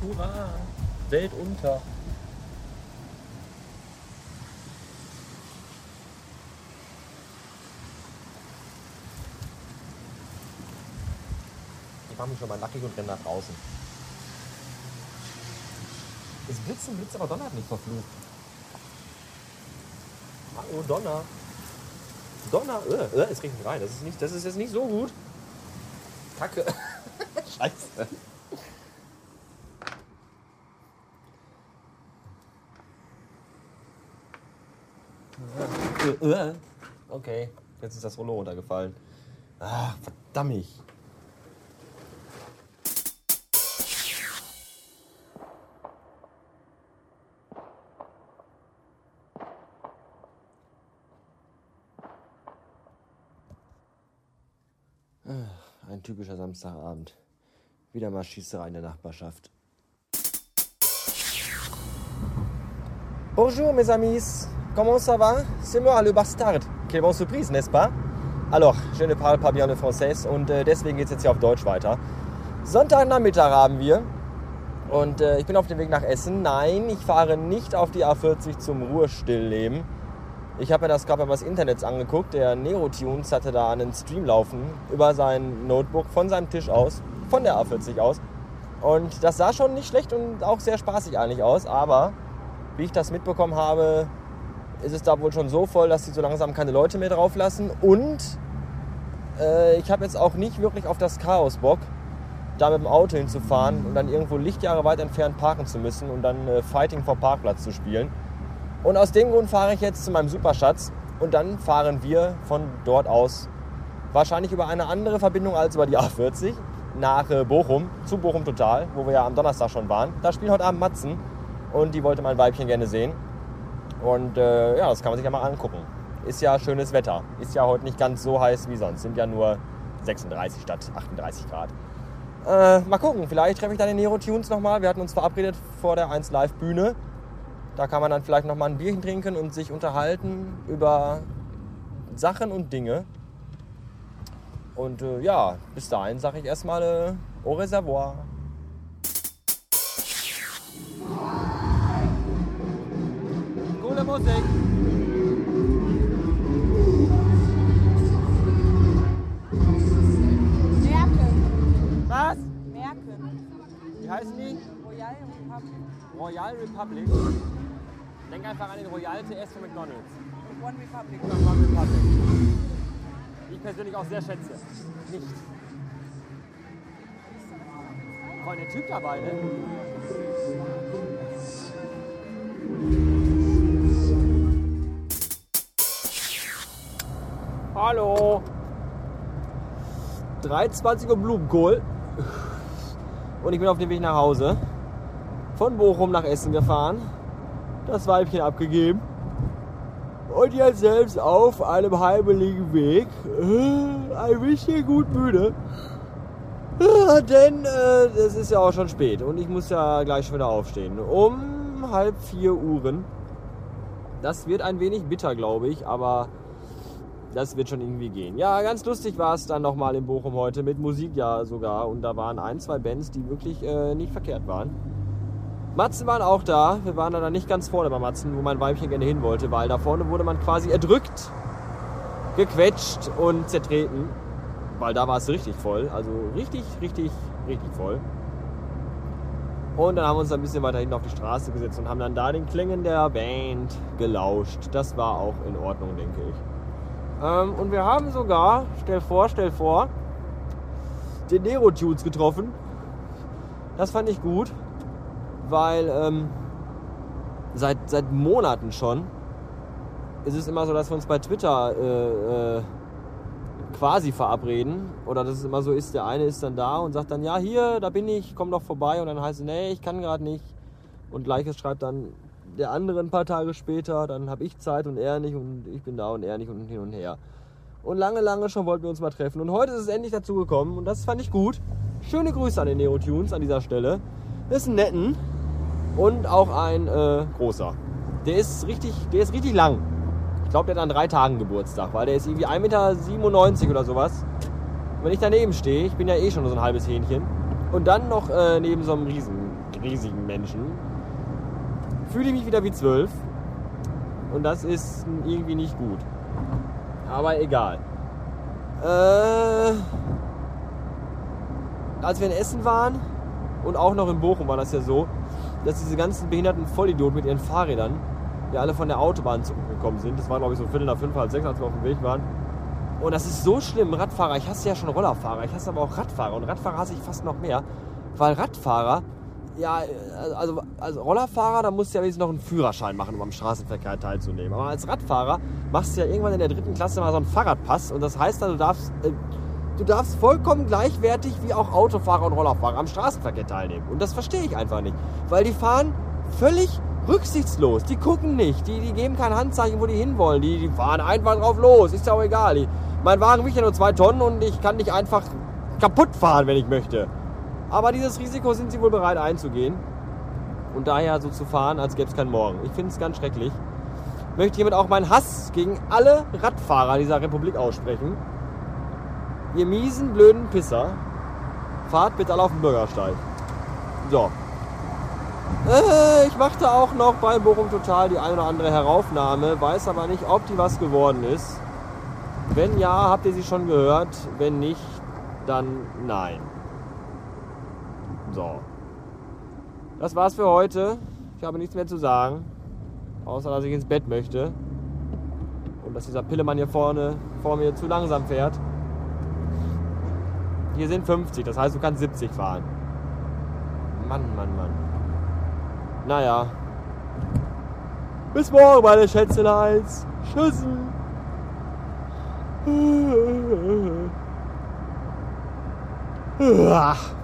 Welt unter. Ich mache mich schon mal nackig und renne nach draußen. Es blitzt und blitzt, aber Donner hat nicht verflucht. Hallo, Donner. Donner, äh, äh, es regnet rein. Das ist, nicht, das ist jetzt nicht so gut. Kacke. Scheiße. Okay, jetzt ist das Rollo runtergefallen. Ach, verdammt. Ein typischer Samstagabend. Wieder mal Schießerei in der Nachbarschaft. Bonjour mes amis, comment ça va? C'est moi le bastard. Quelle bonne surprise, n'est-ce pas? Alors, je ne parle pas bien le français und äh, deswegen geht es jetzt hier auf Deutsch weiter. Sonntagnachmittag haben wir und äh, ich bin auf dem Weg nach Essen. Nein, ich fahre nicht auf die A40 zum Ruhestillleben. Ich habe mir das gerade mal das Internet angeguckt. Der Nerotunes hatte da einen Stream laufen über sein Notebook von seinem Tisch aus, von der A40 aus. Und das sah schon nicht schlecht und auch sehr spaßig eigentlich aus. Aber wie ich das mitbekommen habe, ist es da wohl schon so voll, dass sie so langsam keine Leute mehr drauf lassen. Und äh, ich habe jetzt auch nicht wirklich auf das Chaos Bock, da mit dem Auto hinzufahren und dann irgendwo Lichtjahre weit entfernt parken zu müssen und dann äh, Fighting vor Parkplatz zu spielen. Und aus dem Grund fahre ich jetzt zu meinem Superschatz und dann fahren wir von dort aus wahrscheinlich über eine andere Verbindung als über die A40 nach äh, Bochum, zu Bochum Total, wo wir ja am Donnerstag schon waren. Da spielt heute Abend Matzen und die wollte mein Weibchen gerne sehen. Und äh, ja, das kann man sich ja mal angucken. Ist ja schönes Wetter. Ist ja heute nicht ganz so heiß wie sonst. Sind ja nur 36 statt 38 Grad. Äh, mal gucken, vielleicht treffe ich dann den Nero Tunes nochmal. Wir hatten uns verabredet vor der 1 Live Bühne. Da kann man dann vielleicht noch mal ein Bierchen trinken und sich unterhalten über Sachen und Dinge. Und äh, ja, bis dahin sage ich erstmal äh, au reservoir. Musik. Merken. Was? Merken. Wie heißen die? Royal Republic Royal Republic. Denk einfach an den Royal TS von McDonalds. und One Republic. Royal Republic. Die ich persönlich auch sehr schätze. Nicht. Vor allem der Typ dabei, ne? Hallo. 3,20 Uhr Blumenkohl. Und ich bin auf dem Weg nach Hause. Von Bochum nach Essen gefahren. Das Weibchen abgegeben. Und jetzt selbst auf einem heimeligen Weg. Äh, Ein bisschen gut müde. Äh, Denn äh, es ist ja auch schon spät und ich muss ja gleich schon wieder aufstehen. Um halb vier Uhren. Das wird ein wenig bitter, glaube ich, aber das wird schon irgendwie gehen. Ja, ganz lustig war es dann nochmal in Bochum heute, mit Musik ja sogar. Und da waren ein, zwei Bands, die wirklich äh, nicht verkehrt waren. Matzen waren auch da. Wir waren da nicht ganz vorne bei Matzen, wo mein Weibchen gerne hin wollte, weil da vorne wurde man quasi erdrückt, gequetscht und zertreten. Weil da war es richtig voll. Also richtig, richtig, richtig voll. Und dann haben wir uns ein bisschen weiter hinten auf die Straße gesetzt und haben dann da den Klängen der Band gelauscht. Das war auch in Ordnung, denke ich. Ähm, und wir haben sogar, stell vor, stell vor, den Nero-Tunes getroffen. Das fand ich gut, weil ähm, seit, seit Monaten schon ist es immer so, dass wir uns bei Twitter äh, äh, quasi verabreden. Oder dass es immer so ist, der eine ist dann da und sagt dann, ja, hier, da bin ich, komm doch vorbei. Und dann heißt es, nee, ich kann gerade nicht. Und gleiches schreibt dann der andere ein paar Tage später, dann habe ich Zeit und er nicht und ich bin da und er nicht und hin und her. Und lange, lange schon wollten wir uns mal treffen. Und heute ist es endlich dazu gekommen und das fand ich gut. Schöne Grüße an den Neotunes an dieser Stelle. Das ist ein netten und auch ein äh, großer. Der ist richtig, der ist richtig lang. Ich glaube, der hat an drei Tagen Geburtstag, weil der ist irgendwie 1,97 Meter oder sowas. Und wenn ich daneben stehe, ich bin ja eh schon so ein halbes Hähnchen, und dann noch äh, neben so einem riesen riesigen Menschen, fühle ich mich wieder wie zwölf. Und das ist irgendwie nicht gut. Aber egal. Äh, als wir in Essen waren und auch noch in Bochum war das ja so, dass diese ganzen behinderten Vollidioten mit ihren Fahrrädern ja alle von der Autobahn zurückgekommen sind. Das war glaube ich so Viertel nach fünf, halb sechs, als wir auf dem Weg waren. Und das ist so schlimm, Radfahrer. Ich hasse ja schon Rollerfahrer, ich hasse aber auch Radfahrer. Und Radfahrer hasse ich fast noch mehr, weil Radfahrer, ja, also, also Rollerfahrer, da musst du ja wenigstens noch einen Führerschein machen, um am Straßenverkehr teilzunehmen. Aber als Radfahrer machst du ja irgendwann in der dritten Klasse mal so einen Fahrradpass. Und das heißt dann, du darfst, äh, du darfst vollkommen gleichwertig wie auch Autofahrer und Rollerfahrer am Straßenverkehr teilnehmen. Und das verstehe ich einfach nicht. Weil die fahren völlig rücksichtslos. Die gucken nicht. Die, die geben kein Handzeichen, wo die hinwollen. Die, die fahren einfach drauf los. Ist ja auch egal. Die, mein Wagen wiegt ja nur zwei Tonnen und ich kann nicht einfach kaputt fahren, wenn ich möchte. Aber dieses Risiko sind sie wohl bereit einzugehen. Und daher so zu fahren, als gäbe es keinen Morgen. Ich finde es ganz schrecklich. Möchte hiermit auch meinen Hass gegen alle Radfahrer dieser Republik aussprechen. Ihr miesen, blöden Pisser. Fahrt bitte alle auf den Bürgersteig. So. Äh, ich machte auch noch bei Bochum Total die eine oder andere Heraufnahme, weiß aber nicht, ob die was geworden ist. Wenn ja, habt ihr sie schon gehört. Wenn nicht, dann nein. So. Das war's für heute. Ich habe nichts mehr zu sagen. Außer, dass ich ins Bett möchte. Und dass dieser Pillemann hier vorne vor mir zu langsam fährt. Hier sind 50, das heißt, du kannst 70 fahren. Mann, Mann, Mann. Naja. Bis morgen, meine Schätzeleins. Tschüss. Ach.